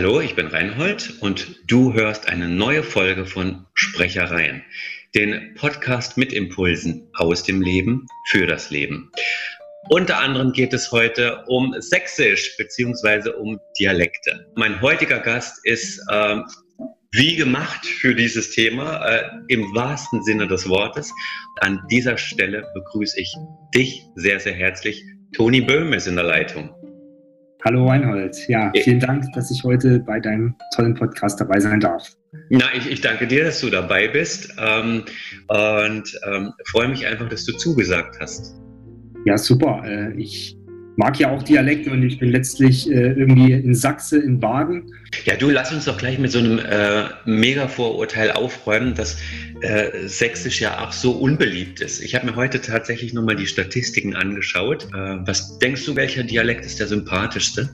Hallo, ich bin Reinhold und du hörst eine neue Folge von Sprechereien, den Podcast mit Impulsen aus dem Leben für das Leben. Unter anderem geht es heute um Sächsisch bzw. um Dialekte. Mein heutiger Gast ist äh, wie gemacht für dieses Thema äh, im wahrsten Sinne des Wortes. An dieser Stelle begrüße ich dich sehr, sehr herzlich. Toni Böhm ist in der Leitung. Hallo Reinhold, ja, vielen Dank, dass ich heute bei deinem tollen Podcast dabei sein darf. Na, ich, ich danke dir, dass du dabei bist ähm, und ähm, freue mich einfach, dass du zugesagt hast. Ja, super. Äh, ich mag ja auch Dialekte und ich bin letztlich äh, irgendwie in Sachse, in Baden. Ja, du lass uns doch gleich mit so einem äh, Mega-Vorurteil aufräumen, dass äh, Sächsisch ja auch so unbeliebt ist. Ich habe mir heute tatsächlich nochmal die Statistiken angeschaut. Äh, was denkst du, welcher Dialekt ist der sympathischste?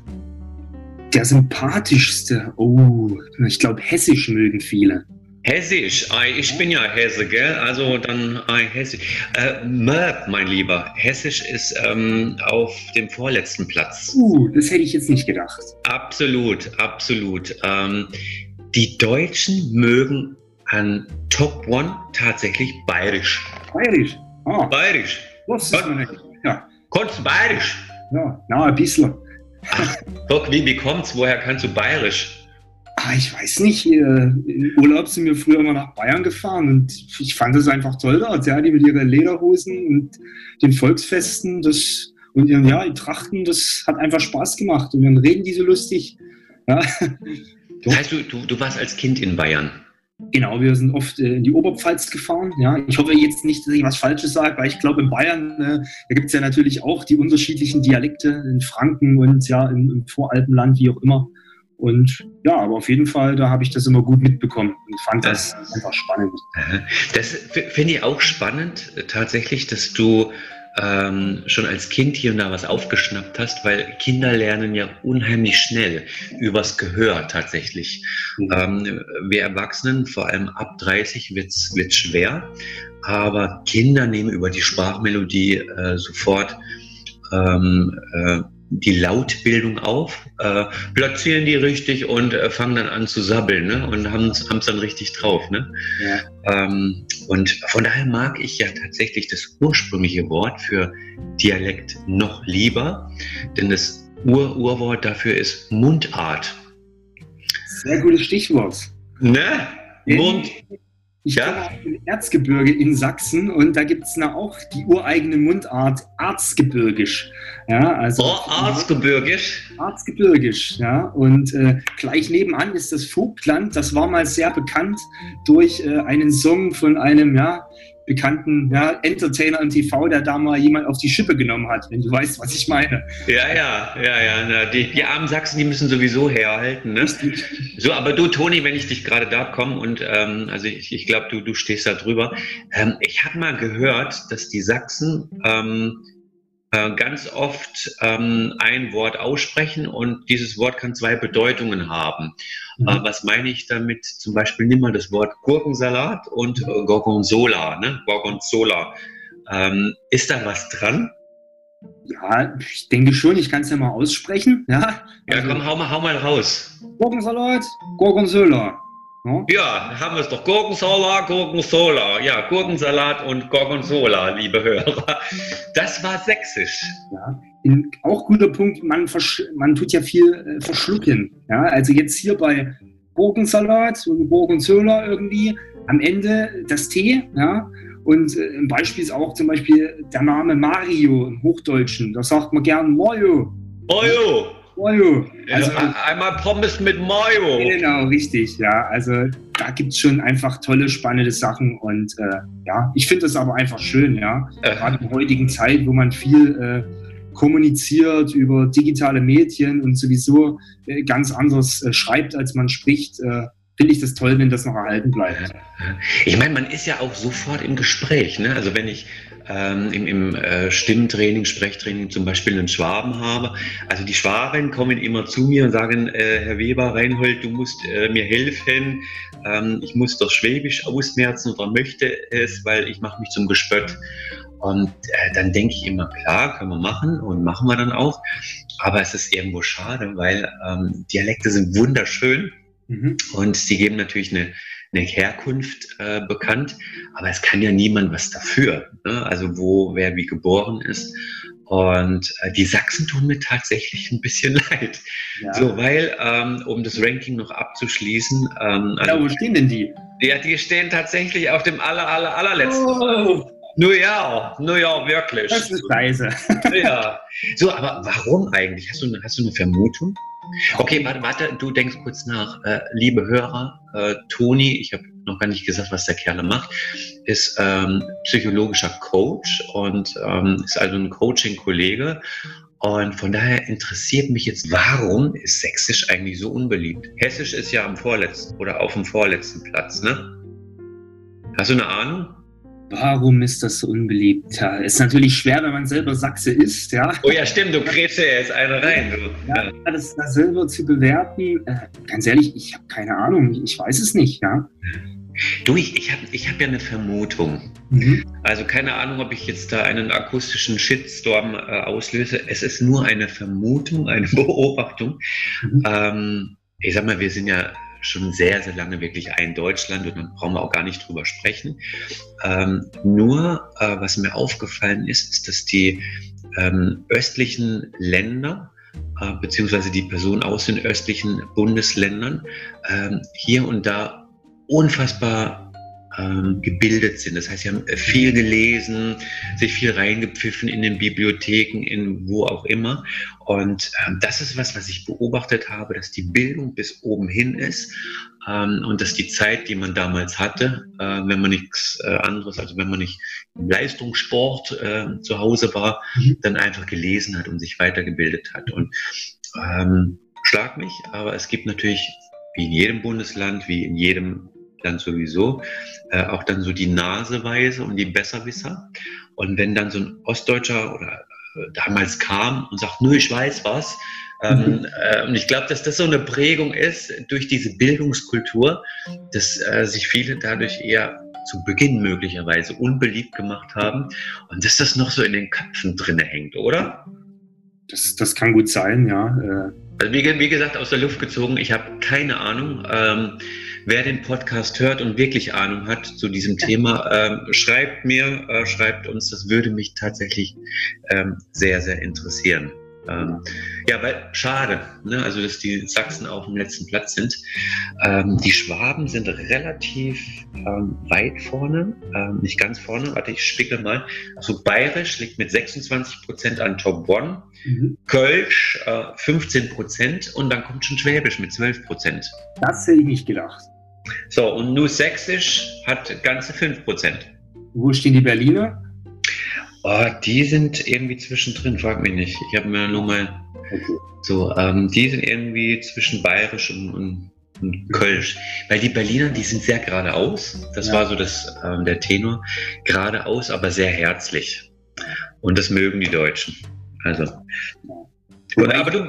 Der sympathischste? Oh, ich glaube, Hessisch mögen viele. Hessisch, ich bin ja Hesse, gell? Also dann Hessisch. Äh, Möb, mein Lieber, Hessisch ist ähm, auf dem vorletzten Platz. Uh, das hätte ich jetzt nicht gedacht. Absolut, absolut. Ähm, die Deutschen mögen an Top One tatsächlich Bayerisch. Bayerisch? Ah. Bayerisch. Was ist Kon ja. Konntest du Bayerisch? Ja, na, ein bisschen. Ach, guck, wie, wie kommt's? Woher kannst du Bayerisch? Ah, ich weiß nicht, im Urlaub sind wir früher immer nach Bayern gefahren und ich fand das einfach toll dort, ja, die mit ihren Lederhosen und den Volksfesten, das und ihren, ja, Trachten, das hat einfach Spaß gemacht und dann reden die so lustig. Ja. Das heißt, du, du, du warst als Kind in Bayern? Genau, wir sind oft äh, in die Oberpfalz gefahren. Ja, ich hoffe jetzt nicht, dass ich was Falsches sage, weil ich glaube, in Bayern, äh, da gibt es ja natürlich auch die unterschiedlichen Dialekte in Franken und ja im, im Voralpenland, wie auch immer. Und ja, aber auf jeden Fall, da habe ich das immer gut mitbekommen und fand das, das einfach spannend. Das finde ich auch spannend, äh, tatsächlich, dass du ähm, schon als Kind hier und da was aufgeschnappt hast, weil Kinder lernen ja unheimlich schnell übers Gehör tatsächlich. Mhm. Ähm, wir Erwachsenen, vor allem ab 30, wird es schwer, aber Kinder nehmen über die Sprachmelodie äh, sofort ähm, äh, die Lautbildung auf, äh, platzieren die richtig und äh, fangen dann an zu sabbeln ne? und haben es dann richtig drauf. Ne? Ja. Ähm, und von daher mag ich ja tatsächlich das ursprüngliche Wort für Dialekt noch lieber, denn das Ur-Urwort dafür ist Mundart. Sehr gutes Stichwort. Ne? Mund, ich ja? komme aus dem Erzgebirge in Sachsen und da gibt es auch die ureigene Mundart Arzgebirgisch. Ja, also oh, Arzgebirgisch. Arzgebirgisch, ja. Und äh, gleich nebenan ist das Vogtland. Das war mal sehr bekannt durch äh, einen Song von einem, ja, bekannten ja, Entertainer im TV, der da mal jemand auf die Schippe genommen hat, wenn du weißt, was ich meine. Ja, ja, ja, ja. Na, die, die armen Sachsen, die müssen sowieso herhalten. Ne? So, aber du, Toni, wenn ich dich gerade da komme und ähm, also ich, ich glaube, du, du stehst da drüber. Ähm, ich habe mal gehört, dass die Sachsen ähm, äh, ganz oft ähm, ein Wort aussprechen und dieses Wort kann zwei Bedeutungen haben. Mhm. Äh, was meine ich damit? Zum Beispiel nimm mal das Wort Gurkensalat und äh, Gorgonzola, ne? Gorgonzola. Ähm, ist da was dran? Ja, ich denke schon, ich kann es ja mal aussprechen. Ja, ja also, komm, hau mal, hau mal raus. Gurkensalat, Gorgonzola. Hm? Ja, haben wir es doch. Gurkensola, Gurkensola. Ja, Gurkensalat und Gorgonzola, liebe Hörer. Das war sächsisch. Ja, in, auch guter Punkt, man, man tut ja viel äh, verschlucken. Ja, also jetzt hier bei Gurkensalat und Gurkenzola irgendwie am Ende das T, ja, und äh, ein Beispiel ist auch zum Beispiel der Name Mario im Hochdeutschen. Da sagt man gern Mario. Mario. Mayo. Also, einmal Pommes mit Mayo. Genau, richtig. Ja, also da gibt es schon einfach tolle, spannende Sachen. Und äh, ja, ich finde das aber einfach schön, ja. Äh. Gerade in der heutigen Zeit, wo man viel äh, kommuniziert über digitale Medien und sowieso äh, ganz anders äh, schreibt, als man spricht. Äh, finde ich das toll, wenn das noch erhalten bleibt. Ich meine, man ist ja auch sofort im Gespräch. Ne? Also wenn ich ähm, im, im äh, Stimmtraining, Sprechtraining zum Beispiel einen Schwaben habe. Also die Schwaben kommen immer zu mir und sagen, äh, Herr Weber, Reinhold, du musst äh, mir helfen. Ähm, ich muss das Schwäbisch ausmerzen oder möchte es, weil ich mache mich zum Gespött. Und äh, dann denke ich immer, klar, können wir machen und machen wir dann auch. Aber es ist irgendwo schade, weil ähm, Dialekte sind wunderschön mhm. und sie geben natürlich eine, eine Herkunft äh, bekannt, aber es kann ja niemand was dafür. Ne? Also wo wer wie geboren ist. Und äh, die Sachsen tun mir tatsächlich ein bisschen leid. Ja. So, weil, ähm, um das Ranking noch abzuschließen. Ähm, ja, wo stehen denn die? Ja, die stehen tatsächlich auf dem aller, aller, allerletzten. Oh. Nur ja, nur ja, wirklich. Das ist scheiße. Ja. So, aber warum eigentlich? Hast du, hast du eine Vermutung? Okay, warte, warte, du denkst kurz nach. Äh, liebe Hörer, äh, Toni, ich habe noch gar nicht gesagt, was der Kerl macht, ist ähm, psychologischer Coach und ähm, ist also ein Coaching-Kollege. Und von daher interessiert mich jetzt, warum ist Sächsisch eigentlich so unbeliebt? Hessisch ist ja am vorletzten oder auf dem vorletzten Platz, ne? Hast du eine Ahnung? Warum ist das so unbeliebt? Ja, ist natürlich schwer, wenn man selber Sachse ist, ja. Oh ja, stimmt, du kriegst ja jetzt eine rein. Du. Ja, das, das selber zu bewerten, äh, ganz ehrlich, ich habe keine Ahnung, ich weiß es nicht, ja. Du, ich, ich habe ich hab ja eine Vermutung. Mhm. Also keine Ahnung, ob ich jetzt da einen akustischen Shitstorm äh, auslöse. Es ist nur eine Vermutung, eine Beobachtung. Mhm. Ähm, ich sag mal, wir sind ja schon sehr, sehr lange wirklich ein Deutschland und dann brauchen wir auch gar nicht drüber sprechen. Ähm, nur, äh, was mir aufgefallen ist, ist, dass die ähm, östlichen Länder, äh, beziehungsweise die Personen aus den östlichen Bundesländern, ähm, hier und da unfassbar ähm, gebildet sind. Das heißt, sie haben viel gelesen, sich viel reingepfiffen in den Bibliotheken, in wo auch immer. Und ähm, das ist was, was ich beobachtet habe, dass die Bildung bis oben hin ist ähm, und dass die Zeit, die man damals hatte, äh, wenn man nichts äh, anderes, also wenn man nicht im Leistungssport äh, zu Hause war, mhm. dann einfach gelesen hat und sich weitergebildet hat. Und ähm, schlag mich, aber es gibt natürlich wie in jedem Bundesland, wie in jedem dann sowieso, äh, auch dann so die Naseweise und die Besserwisser. Und wenn dann so ein Ostdeutscher oder äh, damals kam und sagt, nur ich weiß was, ähm, mhm. äh, und ich glaube, dass das so eine Prägung ist durch diese Bildungskultur, dass äh, sich viele dadurch eher zu Beginn möglicherweise unbeliebt gemacht haben und dass das noch so in den Köpfen drinne hängt, oder? Das, das kann gut sein, ja. Äh. Also wie, wie gesagt, aus der Luft gezogen, ich habe keine Ahnung. Ähm, Wer den Podcast hört und wirklich Ahnung hat zu diesem Thema, ähm, schreibt mir, äh, schreibt uns. Das würde mich tatsächlich ähm, sehr, sehr interessieren. Ähm, ja, weil schade, ne? also dass die Sachsen auf dem letzten Platz sind. Ähm, die Schwaben sind relativ ähm, weit vorne, ähm, nicht ganz vorne. Warte, ich spicke mal. Also Bayerisch liegt mit 26 Prozent an Top One, mhm. Kölsch äh, 15 Prozent und dann kommt schon Schwäbisch mit 12 Prozent. Das hätte ich nicht gedacht. So, und nur Sächsisch hat ganze 5%. Wo stehen die Berliner? Oh, die sind irgendwie zwischendrin, frag mich nicht. Ich habe mir nur mal okay. so, ähm, die sind irgendwie zwischen Bayerisch und, und, und, Kölsch. Weil die Berliner, die sind sehr geradeaus. Das ja. war so das, ähm, der Tenor. Geradeaus, aber sehr herzlich. Und das mögen die Deutschen. Also. Ja. Aber du,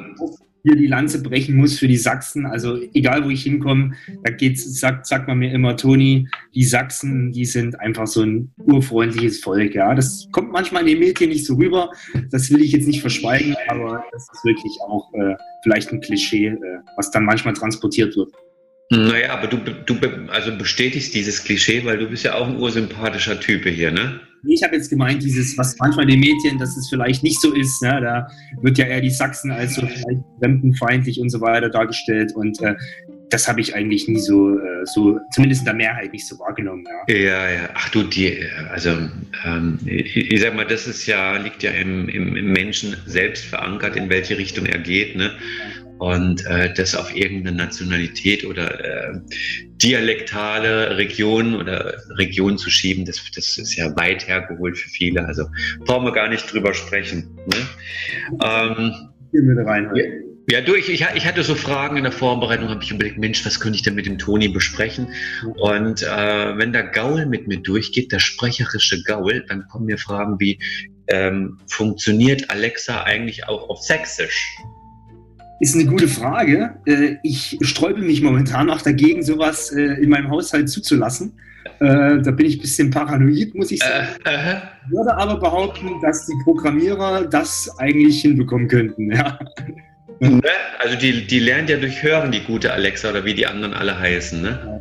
hier die Lanze brechen muss für die Sachsen. Also egal, wo ich hinkomme, da geht's, sagt, sagt man mir immer, Toni, die Sachsen, die sind einfach so ein urfreundliches Volk. Ja, das kommt manchmal in den Medien nicht so rüber. Das will ich jetzt nicht verschweigen, aber das ist wirklich auch äh, vielleicht ein Klischee, äh, was dann manchmal transportiert wird. Naja, aber du, du also bestätigst dieses Klischee, weil du bist ja auch ein ursympathischer Typ hier, ne? Ich habe jetzt gemeint, dieses, was manchmal den Medien, dass es vielleicht nicht so ist. Ne? Da wird ja eher die Sachsen als so vielleicht fremdenfeindlich und so weiter dargestellt. Und äh, das habe ich eigentlich nie so, äh, so, zumindest in der Mehrheit nicht so wahrgenommen. Ja, ja. ja. Ach du, die, also ähm, ich, ich, sag mal, das ist ja, liegt ja im, im, im Menschen selbst verankert, in welche Richtung er geht. Ne? Und äh, das auf irgendeine Nationalität oder äh, dialektale Region oder Region zu schieben, das, das ist ja weit hergeholt für viele. Also brauchen wir gar nicht drüber sprechen. Ne? Ähm, rein, ja, ja, du, ich, ich, ich, hatte so Fragen in der Vorbereitung, habe ich überlegt, Mensch, was könnte ich denn mit dem Toni besprechen? Und äh, wenn der Gaul mit mir durchgeht, der sprecherische Gaul, dann kommen mir Fragen wie, ähm, funktioniert Alexa eigentlich auch auf Sächsisch? Ist eine gute Frage. Äh, ich sträube mich momentan auch dagegen, sowas äh, in meinem Haushalt zuzulassen. Äh, da bin ich ein bisschen paranoid, muss ich sagen. Äh, Ich würde aber behaupten, dass die Programmierer das eigentlich hinbekommen könnten. Ja. Ne? Also die, die lernt ja durch Hören, die gute Alexa oder wie die anderen alle heißen. Ne?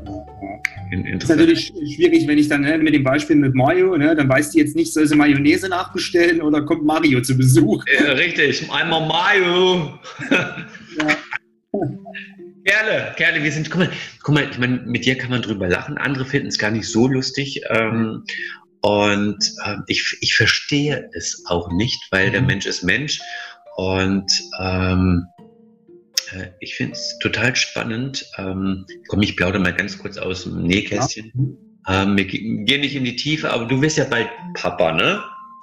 Das ist natürlich schwierig, wenn ich dann ne, mit dem Beispiel mit Mario, ne, dann weiß die jetzt nicht, soll sie Mayonnaise nachbestellen oder kommt Mario zu Besuch. Ja, richtig, einmal Mario. Ja. Kerle, Kerle, wir sind, guck mal, guck mal, ich meine, mit dir kann man drüber lachen, andere finden es gar nicht so lustig. Ähm, und äh, ich, ich verstehe es auch nicht, weil der mhm. Mensch ist Mensch. Und ähm, äh, ich finde es total spannend. Ähm, komm, ich plaudere mal ganz kurz aus dem Nähkästchen. Ja. Ähm, wir gehen nicht in die Tiefe, aber du wirst ja bald Papa, ne?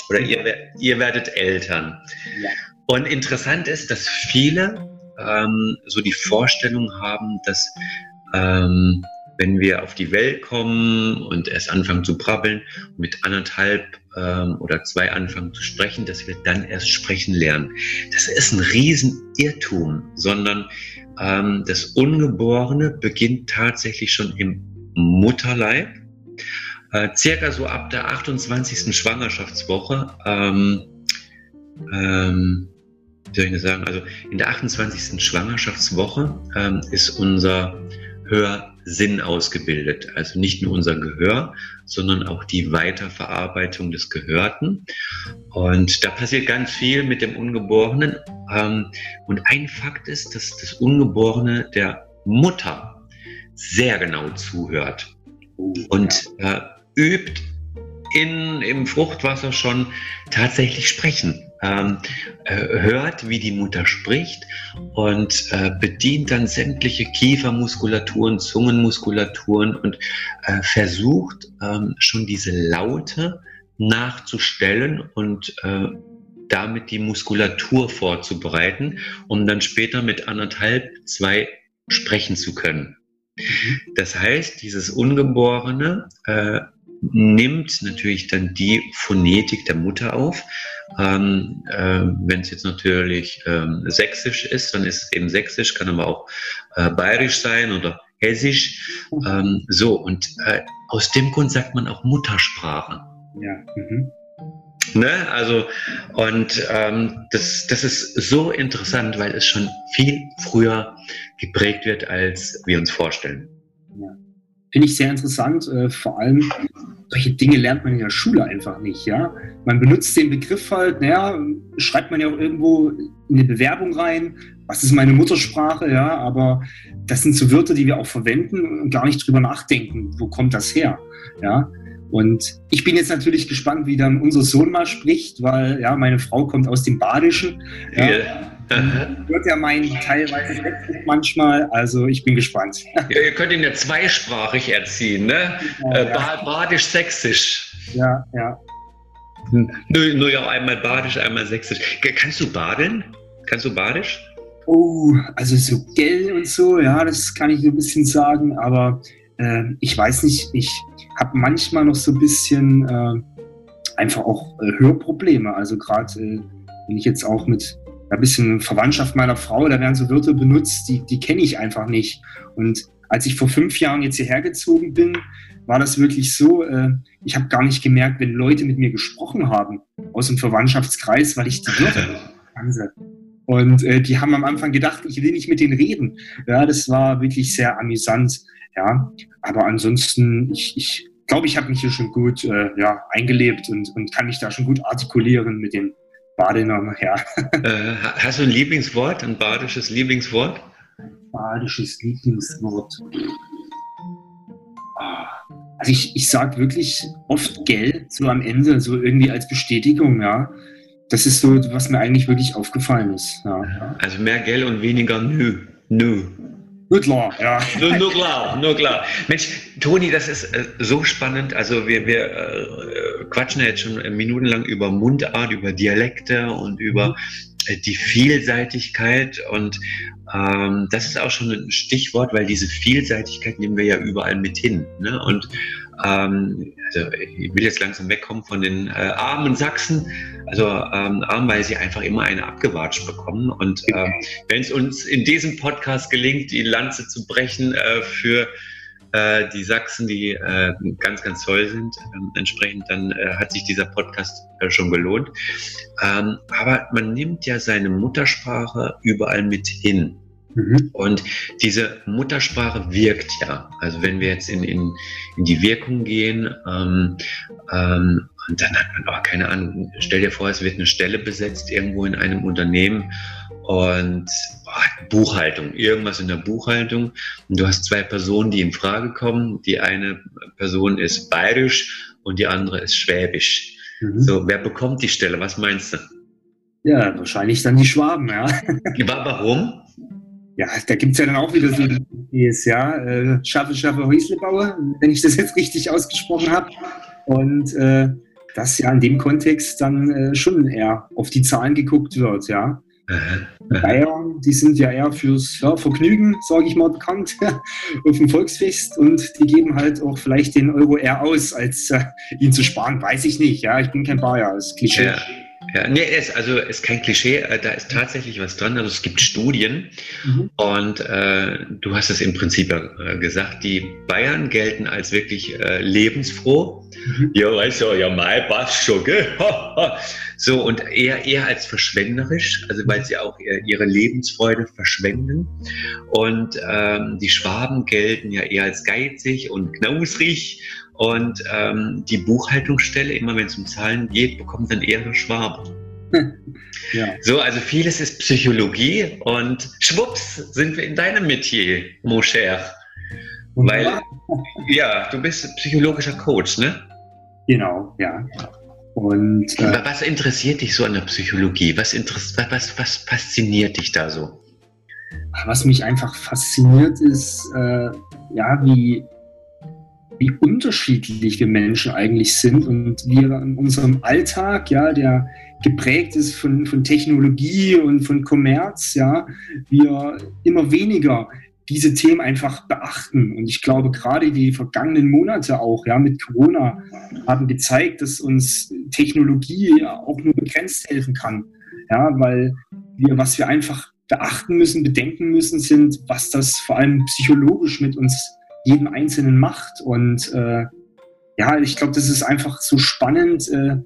Oder ihr, ihr werdet Eltern. Ja. Und interessant ist, dass viele ähm, so die Vorstellung haben, dass ähm, wenn wir auf die Welt kommen und erst anfangen zu brabbeln, mit anderthalb ähm, oder zwei anfangen zu sprechen, dass wir dann erst sprechen lernen. Das ist ein Riesenirrtum, sondern ähm, das Ungeborene beginnt tatsächlich schon im Mutterleib. Äh, circa so ab der 28. Schwangerschaftswoche ähm, ähm, wie soll ich das sagen, also in der 28. Schwangerschaftswoche ähm, ist unser Hörsinn ausgebildet. Also nicht nur unser Gehör, sondern auch die Weiterverarbeitung des Gehörten. Und da passiert ganz viel mit dem Ungeborenen. Ähm, und ein Fakt ist, dass das Ungeborene der Mutter sehr genau zuhört und äh, übt in, im Fruchtwasser schon tatsächlich sprechen ähm, äh, hört, wie die Mutter spricht und äh, bedient dann sämtliche Kiefermuskulaturen, Zungenmuskulaturen und äh, versucht ähm, schon diese Laute nachzustellen und äh, damit die Muskulatur vorzubereiten, um dann später mit anderthalb, zwei sprechen zu können. Mhm. Das heißt, dieses Ungeborene äh, nimmt natürlich dann die Phonetik der Mutter auf. Ähm, äh, Wenn es jetzt natürlich ähm, sächsisch ist, dann ist es eben sächsisch, kann aber auch äh, bayerisch sein oder hessisch. Ähm, so, und äh, aus dem Grund sagt man auch Muttersprache. Ja. Mhm. Ne? Also, und ähm, das, das ist so interessant, weil es schon viel früher geprägt wird, als wir uns vorstellen. Ja. Finde ich sehr interessant, äh, vor allem solche Dinge lernt man in der Schule einfach nicht, ja. Man benutzt den Begriff halt, naja, schreibt man ja auch irgendwo in eine Bewerbung rein, was ist meine Muttersprache, ja, aber das sind so Wörter, die wir auch verwenden und gar nicht drüber nachdenken, wo kommt das her, ja. Und ich bin jetzt natürlich gespannt, wie dann unser Sohn mal spricht, weil ja, meine Frau kommt aus dem Badischen. Ja. Yeah. Wird ja mein teilweise Sächsisch manchmal, also ich bin gespannt. Ja, ihr könnt ihn ja zweisprachig erziehen, ne? Ja, äh, ja. Badisch-Sächsisch. Ja, ja. Nur, nur ja einmal Badisch, einmal Sächsisch. Kannst du baden? Kannst du Badisch? Oh, also so Gell und so, ja, das kann ich so ein bisschen sagen, aber äh, ich weiß nicht, ich habe manchmal noch so ein bisschen äh, einfach auch äh, Hörprobleme. Also gerade, äh, wenn ich jetzt auch mit ein bisschen Verwandtschaft meiner Frau, da werden so Wörter benutzt, die, die kenne ich einfach nicht. Und als ich vor fünf Jahren jetzt hierher gezogen bin, war das wirklich so, äh, ich habe gar nicht gemerkt, wenn Leute mit mir gesprochen haben aus dem Verwandtschaftskreis, weil ich die Wörter kannte. Und äh, die haben am Anfang gedacht, ich will nicht mit denen reden. Ja, das war wirklich sehr amüsant. Ja, aber ansonsten, ich, ich glaube, ich habe mich hier schon gut äh, ja, eingelebt und, und kann mich da schon gut artikulieren mit den Badener, ja. Äh, hast du ein Lieblingswort, ein badisches Lieblingswort? Badisches Lieblingswort. Ah, also ich, ich sage wirklich oft gell, so am Ende, so irgendwie als Bestätigung, ja. Das ist so, was mir eigentlich wirklich aufgefallen ist. Ja. Also mehr gell und weniger nö. Nö. Nur klar, ja. Nur, nur, klar, nur klar. Mensch, Toni, das ist äh, so spannend. Also wir, wir äh, quatschen ja jetzt schon minutenlang über Mundart, über Dialekte und über äh, die Vielseitigkeit. Und ähm, das ist auch schon ein Stichwort, weil diese Vielseitigkeit nehmen wir ja überall mit hin. Ne? Und ähm, also ich will jetzt langsam wegkommen von den äh, armen Sachsen, also ähm, arm, weil sie einfach immer eine abgewatscht bekommen. Und äh, wenn es uns in diesem Podcast gelingt, die Lanze zu brechen äh, für äh, die Sachsen, die äh, ganz, ganz toll sind. Ähm, entsprechend dann äh, hat sich dieser Podcast äh, schon gelohnt. Ähm, aber man nimmt ja seine Muttersprache überall mit hin. Mhm. Und diese Muttersprache wirkt ja. Also wenn wir jetzt in, in, in die Wirkung gehen, ähm, ähm, und dann hat man auch keine Ahnung, stell dir vor, es wird eine Stelle besetzt irgendwo in einem Unternehmen und boah, Buchhaltung, irgendwas in der Buchhaltung. Und du hast zwei Personen, die in Frage kommen. Die eine Person ist bayerisch und die andere ist schwäbisch. Mhm. So, wer bekommt die Stelle? Was meinst du? Ja, wahrscheinlich dann die Schwaben, ja. Warum? Ja, da gibt es ja dann auch wieder so ist, ja, äh, Schaffe, Schaffe, Häuslebauer, wenn ich das jetzt richtig ausgesprochen habe. Und äh, dass ja in dem Kontext dann äh, schon eher auf die Zahlen geguckt wird, ja. Bayern, die sind ja eher fürs ja, Vergnügen, sage ich mal, bekannt auf dem Volksfest und die geben halt auch vielleicht den Euro eher aus, als äh, ihn zu sparen, weiß ich nicht. Ja, ich bin kein Bayer, das ist Klischee. Ja. Ja, nee, ist, also ist kein Klischee, äh, da ist tatsächlich was dran. Also es gibt Studien mhm. und äh, du hast es im Prinzip äh, gesagt, die Bayern gelten als wirklich äh, lebensfroh. Mhm. Ja, weißt du, ja, mal passt schon, gell? so, und eher, eher als verschwenderisch, also weil sie auch ihre Lebensfreude verschwenden. Und ähm, die Schwaben gelten ja eher als geizig und knausrig und ähm, die Buchhaltungsstelle, immer wenn es um Zahlen geht, bekommt dann eher Schwabe. ja. So, also vieles ist Psychologie und schwupps sind wir in deinem Metier, mon cher. Weil, ja, du bist psychologischer Coach, ne? Genau, ja. Und, äh, was interessiert dich so an der Psychologie? Was, was, was fasziniert dich da so? Was mich einfach fasziniert ist, äh, ja, wie wie unterschiedlich wir Menschen eigentlich sind und wir in unserem Alltag, ja, der geprägt ist von, von Technologie und von Kommerz, ja, wir immer weniger diese Themen einfach beachten. Und ich glaube, gerade die vergangenen Monate auch, ja, mit Corona haben gezeigt, dass uns Technologie auch nur begrenzt helfen kann. Ja, weil wir, was wir einfach beachten müssen, bedenken müssen, sind, was das vor allem psychologisch mit uns jedem Einzelnen macht. Und äh, ja, ich glaube, das ist einfach so spannend äh,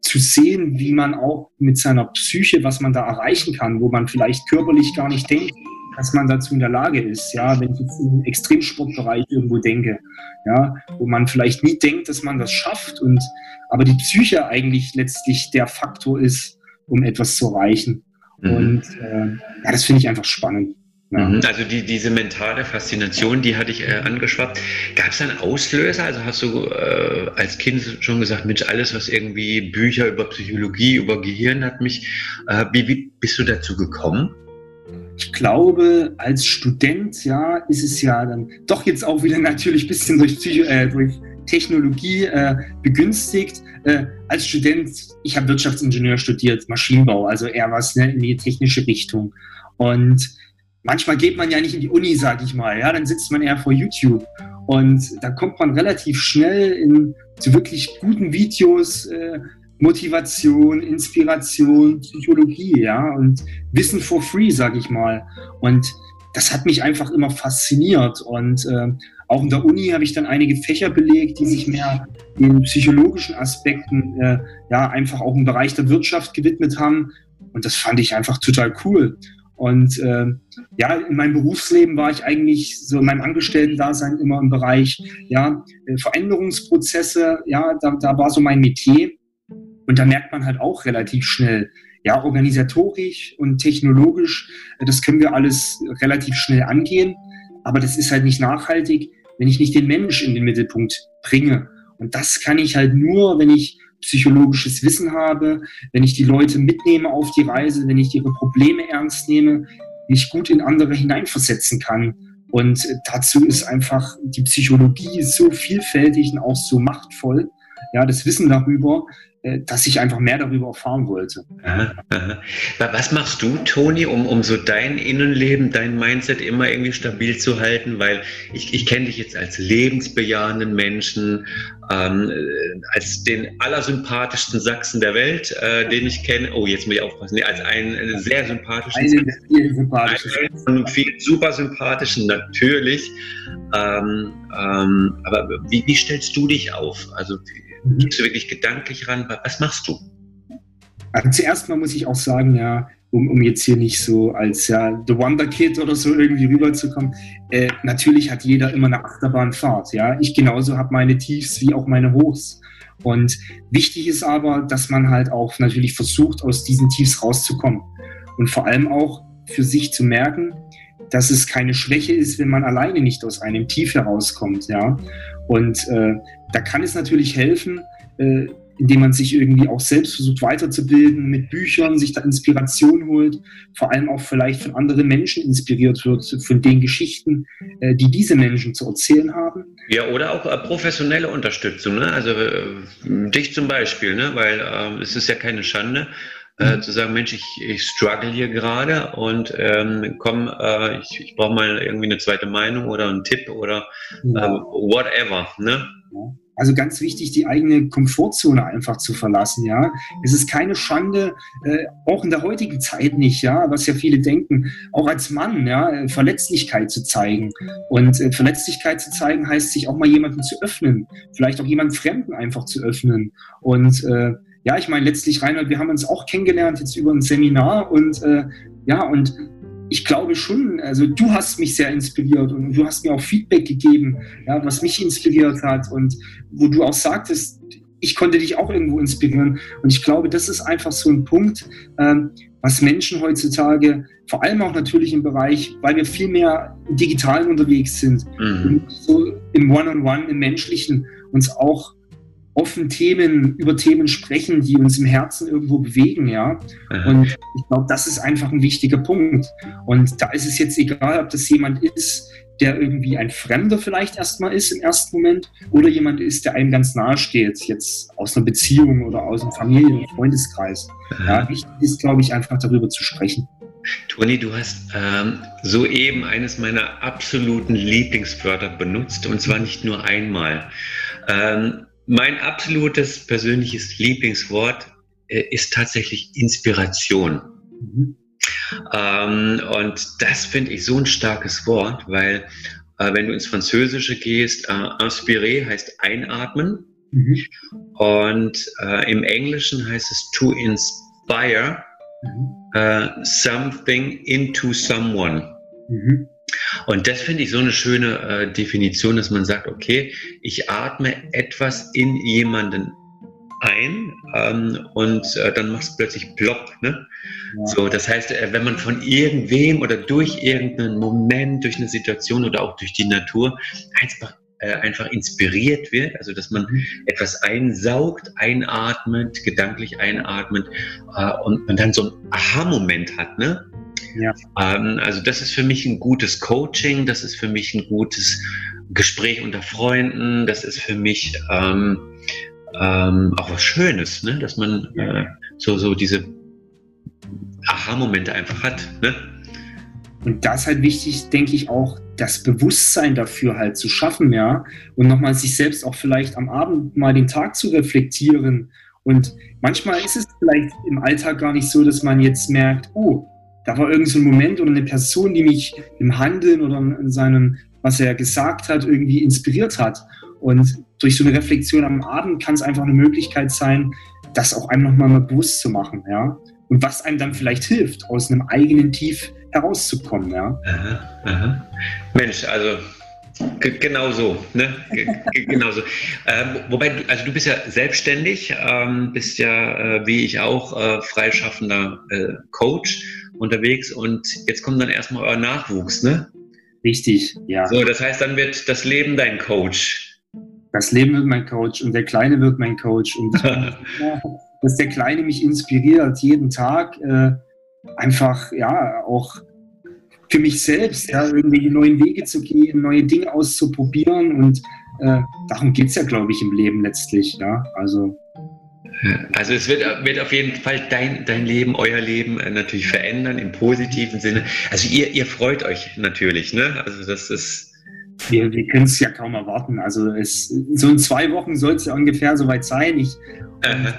zu sehen, wie man auch mit seiner Psyche, was man da erreichen kann, wo man vielleicht körperlich gar nicht denkt, dass man dazu in der Lage ist. Ja, wenn ich jetzt im Extremsportbereich irgendwo denke, ja, wo man vielleicht nie denkt, dass man das schafft und aber die Psyche eigentlich letztlich der Faktor ist, um etwas zu erreichen. Mhm. Und äh, ja, das finde ich einfach spannend. Ja. Mhm. Also die, diese mentale Faszination, die hatte ich äh, angeschwappt. Gab es einen Auslöser? Also hast du äh, als Kind schon gesagt, Mensch, alles, was irgendwie Bücher über Psychologie, über Gehirn hat mich, äh, wie, wie bist du dazu gekommen? Ich glaube, als Student, ja, ist es ja dann doch jetzt auch wieder natürlich ein bisschen durch, Psycho äh, durch Technologie äh, begünstigt. Äh, als Student, ich habe Wirtschaftsingenieur studiert, Maschinenbau, also eher was ne, in die technische Richtung. Und manchmal geht man ja nicht in die Uni, sag ich mal, ja, dann sitzt man eher vor YouTube und da kommt man relativ schnell in zu wirklich guten Videos, äh, Motivation, Inspiration, Psychologie, ja, und Wissen for free, sag ich mal. Und das hat mich einfach immer fasziniert. Und äh, auch in der Uni habe ich dann einige Fächer belegt, die sich mehr den psychologischen Aspekten, äh, ja, einfach auch im Bereich der Wirtschaft gewidmet haben. Und das fand ich einfach total cool. Und äh, ja, in meinem Berufsleben war ich eigentlich so in meinem Angestellten-Dasein immer im Bereich ja, äh, Veränderungsprozesse, ja, da, da war so mein Metier. Und da merkt man halt auch relativ schnell, ja, organisatorisch und technologisch, äh, das können wir alles relativ schnell angehen, aber das ist halt nicht nachhaltig, wenn ich nicht den Mensch in den Mittelpunkt bringe. Und das kann ich halt nur, wenn ich psychologisches Wissen habe, wenn ich die Leute mitnehme auf die Reise, wenn ich ihre Probleme ernst nehme, mich gut in andere hineinversetzen kann. Und dazu ist einfach die Psychologie so vielfältig und auch so machtvoll. Ja, das Wissen darüber äh, dass ich einfach mehr darüber erfahren wollte. Aha, aha. Was machst du, Toni, um, um so dein Innenleben, dein Mindset immer irgendwie stabil zu halten? Weil ich, ich kenne dich jetzt als lebensbejahenden Menschen, ähm, äh, als den allersympathischsten Sachsen der Welt, äh, den ich kenne. Oh, jetzt muss ich aufpassen. Nee, als einen sehr sympathischen einen. Vielen sympathischen. Einen vielen super sympathischen, natürlich. Ähm, ähm, aber wie, wie stellst du dich auf? Also, Mhm. Gehst du wirklich gedanklich ran? Was machst du? Also zuerst mal muss ich auch sagen, ja, um, um jetzt hier nicht so als ja, The Wonder Kid oder so irgendwie rüberzukommen, äh, natürlich hat jeder immer eine Achterbahnfahrt. Ja? Ich genauso habe meine Tiefs wie auch meine Hochs. Und wichtig ist aber, dass man halt auch natürlich versucht, aus diesen Tiefs rauszukommen. Und vor allem auch für sich zu merken, dass es keine Schwäche ist, wenn man alleine nicht aus einem Tief herauskommt. Ja? Und äh, da kann es natürlich helfen, äh, indem man sich irgendwie auch selbst versucht weiterzubilden mit Büchern, sich da Inspiration holt, vor allem auch vielleicht von anderen Menschen inspiriert wird, von den Geschichten, äh, die diese Menschen zu erzählen haben. Ja, oder auch äh, professionelle Unterstützung, ne? also äh, dich zum Beispiel, ne? weil äh, es ist ja keine Schande, äh, zu sagen, Mensch, ich, ich struggle hier gerade und ähm, komm, äh, ich, ich brauche mal irgendwie eine zweite Meinung oder einen Tipp oder äh, whatever. Ne? Also ganz wichtig, die eigene Komfortzone einfach zu verlassen, ja. Es ist keine Schande, äh, auch in der heutigen Zeit nicht, ja, was ja viele denken, auch als Mann, ja, Verletzlichkeit zu zeigen. Und äh, Verletzlichkeit zu zeigen heißt, sich auch mal jemanden zu öffnen, vielleicht auch jemanden Fremden einfach zu öffnen. Und äh, ja, ich meine, letztlich, Reinhard, wir haben uns auch kennengelernt jetzt über ein Seminar und äh, ja, und ich glaube schon, also du hast mich sehr inspiriert und du hast mir auch Feedback gegeben, ja, was mich inspiriert hat und wo du auch sagtest, ich konnte dich auch irgendwo inspirieren. Und ich glaube, das ist einfach so ein Punkt, ähm, was Menschen heutzutage, vor allem auch natürlich im Bereich, weil wir viel mehr im Digitalen unterwegs sind, mhm. so im One-on-One, -on -One, im Menschlichen, uns auch offen Themen, über Themen sprechen, die uns im Herzen irgendwo bewegen, ja. Und ich glaube, das ist einfach ein wichtiger Punkt. Und da ist es jetzt egal, ob das jemand ist, der irgendwie ein Fremder vielleicht erstmal ist im ersten Moment oder jemand ist, der einem ganz nahe steht, jetzt aus einer Beziehung oder aus einem Familien- und Freundeskreis. Ja, wichtig ist, glaube ich, einfach darüber zu sprechen. Toni, du hast ähm, soeben eines meiner absoluten Lieblingswörter benutzt und zwar nicht nur einmal. Ähm, mein absolutes persönliches Lieblingswort äh, ist tatsächlich Inspiration. Mhm. Ähm, und das finde ich so ein starkes Wort, weil äh, wenn du ins Französische gehst, äh, inspirer heißt einatmen. Mhm. Und äh, im Englischen heißt es to inspire mhm. Uh, something into someone. Mhm. Und das finde ich so eine schöne äh, Definition, dass man sagt, okay, ich atme etwas in jemanden ein ähm, und äh, dann macht es plötzlich plopp. Ne? Ja. So, das heißt, äh, wenn man von irgendwem oder durch irgendeinen Moment, durch eine Situation oder auch durch die Natur einfach, äh, einfach inspiriert wird, also dass man etwas einsaugt, einatmet, gedanklich einatmet äh, und man dann so einen Aha-Moment hat, ne? Ja. Ähm, also das ist für mich ein gutes Coaching, das ist für mich ein gutes Gespräch unter Freunden, das ist für mich ähm, ähm, auch was Schönes, ne? dass man äh, so, so diese Aha-Momente einfach hat. Ne? Und das ist halt wichtig, denke ich, auch das Bewusstsein dafür halt zu schaffen, ja. Und nochmal sich selbst auch vielleicht am Abend mal den Tag zu reflektieren. Und manchmal ist es vielleicht im Alltag gar nicht so, dass man jetzt merkt, oh, da war irgend so ein Moment oder eine Person, die mich im Handeln oder in seinem, was er gesagt hat, irgendwie inspiriert hat. Und durch so eine Reflexion am Abend kann es einfach eine Möglichkeit sein, das auch einem nochmal mal bewusst zu machen, ja. Und was einem dann vielleicht hilft, aus einem eigenen Tief herauszukommen, ja. Aha, aha. Mensch, also Genau so, ne? genau so. Ähm, wobei, also du bist ja selbstständig, ähm, bist ja, äh, wie ich auch, äh, freischaffender äh, Coach unterwegs und jetzt kommt dann erstmal euer Nachwuchs, ne? Richtig, ja. So, das heißt, dann wird das Leben dein Coach. Das Leben wird mein Coach und der Kleine wird mein Coach. Und dass der Kleine mich inspiriert, jeden Tag äh, einfach, ja, auch für mich selbst, ja, irgendwelche neuen Wege zu gehen, neue Dinge auszuprobieren und äh, darum geht es ja, glaube ich, im Leben letztlich, ja, also. Also es wird, wird auf jeden Fall dein, dein Leben, euer Leben äh, natürlich verändern im positiven Sinne. Also ihr, ihr freut euch natürlich, ne? Also das ist. Wir, wir können es ja kaum erwarten. Also es, so in zwei Wochen soll es ja ungefähr soweit sein. Ich, äh,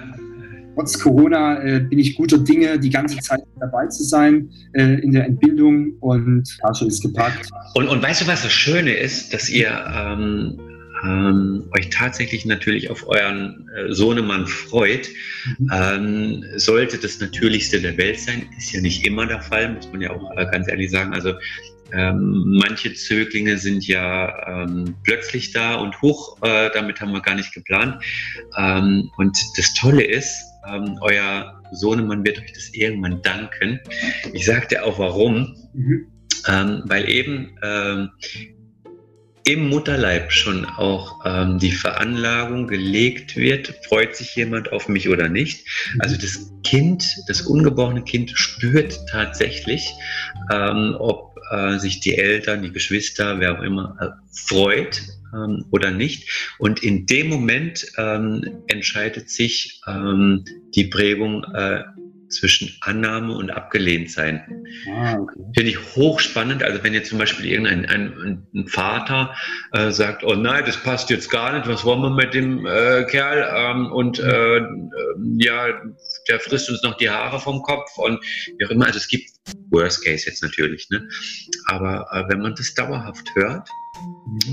trotz Corona äh, bin ich guter Dinge, die ganze Zeit dabei zu sein äh, in der Entbildung und Tasche ist gepackt. Und, und weißt du, was das Schöne ist, dass ihr ähm, ähm, euch tatsächlich natürlich auf euren äh, Sohnemann freut. Mhm. Ähm, sollte das Natürlichste der Welt sein, ist ja nicht immer der Fall, muss man ja auch äh, ganz ehrlich sagen. Also ähm, manche Zöglinge sind ja ähm, plötzlich da und hoch, äh, damit haben wir gar nicht geplant. Ähm, und das Tolle ist, ähm, euer Sohnemann wird euch das irgendwann danken. Ich sagte auch warum. Mhm. Ähm, weil eben ähm, im Mutterleib schon auch ähm, die Veranlagung gelegt wird, freut sich jemand auf mich oder nicht. Mhm. Also das Kind, das ungeborene Kind spürt tatsächlich, ähm, ob äh, sich die Eltern, die Geschwister, wer auch immer, äh, freut ähm, oder nicht. Und in dem Moment ähm, entscheidet sich ähm, die Prägung äh, zwischen Annahme und abgelehnt sein. Ah, okay. Finde ich hochspannend. Also wenn jetzt zum Beispiel irgendein ein, ein Vater äh, sagt, oh nein, das passt jetzt gar nicht, was wollen wir mit dem äh, Kerl? Ähm, und äh, ja, der frisst uns noch die Haare vom Kopf und wie auch immer. Also es gibt Worst Case jetzt natürlich, ne? Aber äh, wenn man das dauerhaft hört.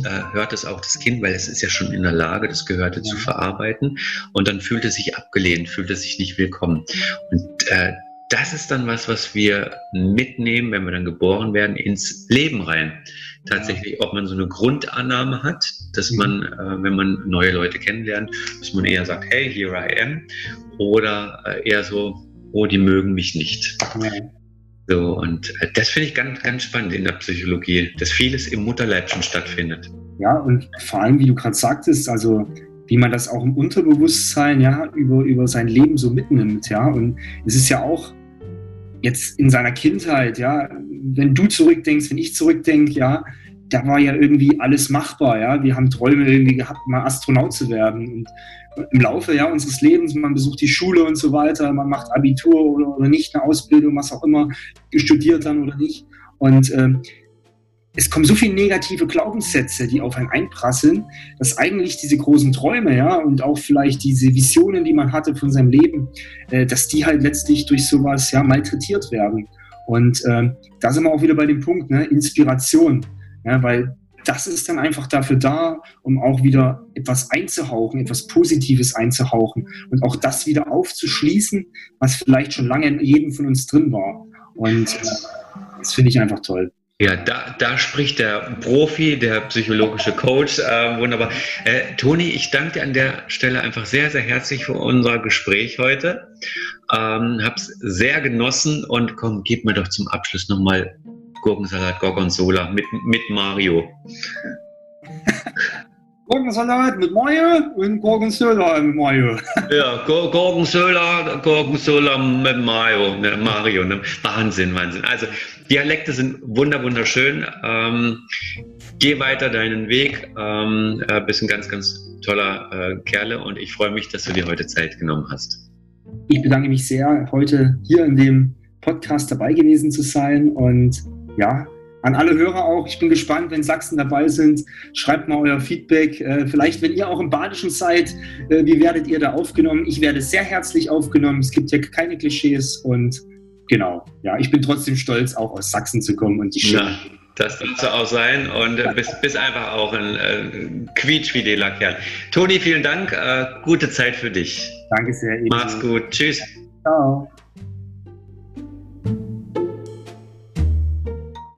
Äh, hört es auch das Kind, weil es ist ja schon in der Lage, das Gehörte zu verarbeiten. Und dann fühlt es sich abgelehnt, fühlt es sich nicht willkommen. Und äh, das ist dann was, was wir mitnehmen, wenn wir dann geboren werden, ins Leben rein. Tatsächlich, ob man so eine Grundannahme hat, dass mhm. man, äh, wenn man neue Leute kennenlernt, dass man eher sagt, hey, here I am, oder äh, eher so, oh, die mögen mich nicht. So, und äh, das finde ich ganz, ganz spannend in der Psychologie, dass vieles im Mutterleib schon stattfindet. Ja, und vor allem, wie du gerade sagtest, also wie man das auch im Unterbewusstsein ja über, über sein Leben so mitnimmt, ja. Und es ist ja auch jetzt in seiner Kindheit, ja, wenn du zurückdenkst, wenn ich zurückdenke, ja, da war ja irgendwie alles machbar, ja. Wir haben Träume irgendwie gehabt, mal Astronaut zu werden. Und im Laufe ja, unseres Lebens, man besucht die Schule und so weiter, man macht Abitur oder, oder nicht, eine Ausbildung, was auch immer, studiert dann oder nicht. Und ähm, es kommen so viele negative Glaubenssätze, die auf einen einprasseln, dass eigentlich diese großen Träume, ja, und auch vielleicht diese Visionen, die man hatte von seinem Leben, äh, dass die halt letztlich durch sowas ja malträtiert werden. Und äh, da sind wir auch wieder bei dem Punkt, ne, Inspiration. Ja, weil das ist dann einfach dafür da, um auch wieder etwas einzuhauchen, etwas Positives einzuhauchen und auch das wieder aufzuschließen, was vielleicht schon lange in jedem von uns drin war. Und äh, das finde ich einfach toll. Ja, da, da spricht der Profi, der psychologische Coach. Äh, wunderbar. Äh, Toni, ich danke dir an der Stelle einfach sehr, sehr herzlich für unser Gespräch heute. Ähm, hab's sehr genossen und komm, gib mir doch zum Abschluss nochmal Gurkensalat Gorgonzola mit, mit Mario. Gurkensalat mit Mayo und Gorgonzola mit Mayo. ja, Gorgonzola, Gorgonzola mit Mayo, ne, Mario. Ne? Wahnsinn, Wahnsinn. Also Dialekte sind wunder, wunderschön. Ähm, geh weiter deinen Weg. Ähm, äh, bist ein ganz, ganz toller äh, Kerle und ich freue mich, dass du dir heute Zeit genommen hast. Ich bedanke mich sehr, heute hier in dem Podcast dabei gewesen zu sein und ja, an alle Hörer auch, ich bin gespannt, wenn Sachsen dabei sind, schreibt mal euer Feedback. Äh, vielleicht, wenn ihr auch im Badischen seid, äh, wie werdet ihr da aufgenommen? Ich werde sehr herzlich aufgenommen. Es gibt ja keine Klischees und genau, ja, ich bin trotzdem stolz, auch aus Sachsen zu kommen und die Stimme. Ja, das darf auch sein und äh, bist, bist einfach auch ein äh, quietschfideler Kerl. Toni, vielen Dank. Äh, gute Zeit für dich. Danke sehr. Ebenso. Mach's gut. Tschüss. Ciao.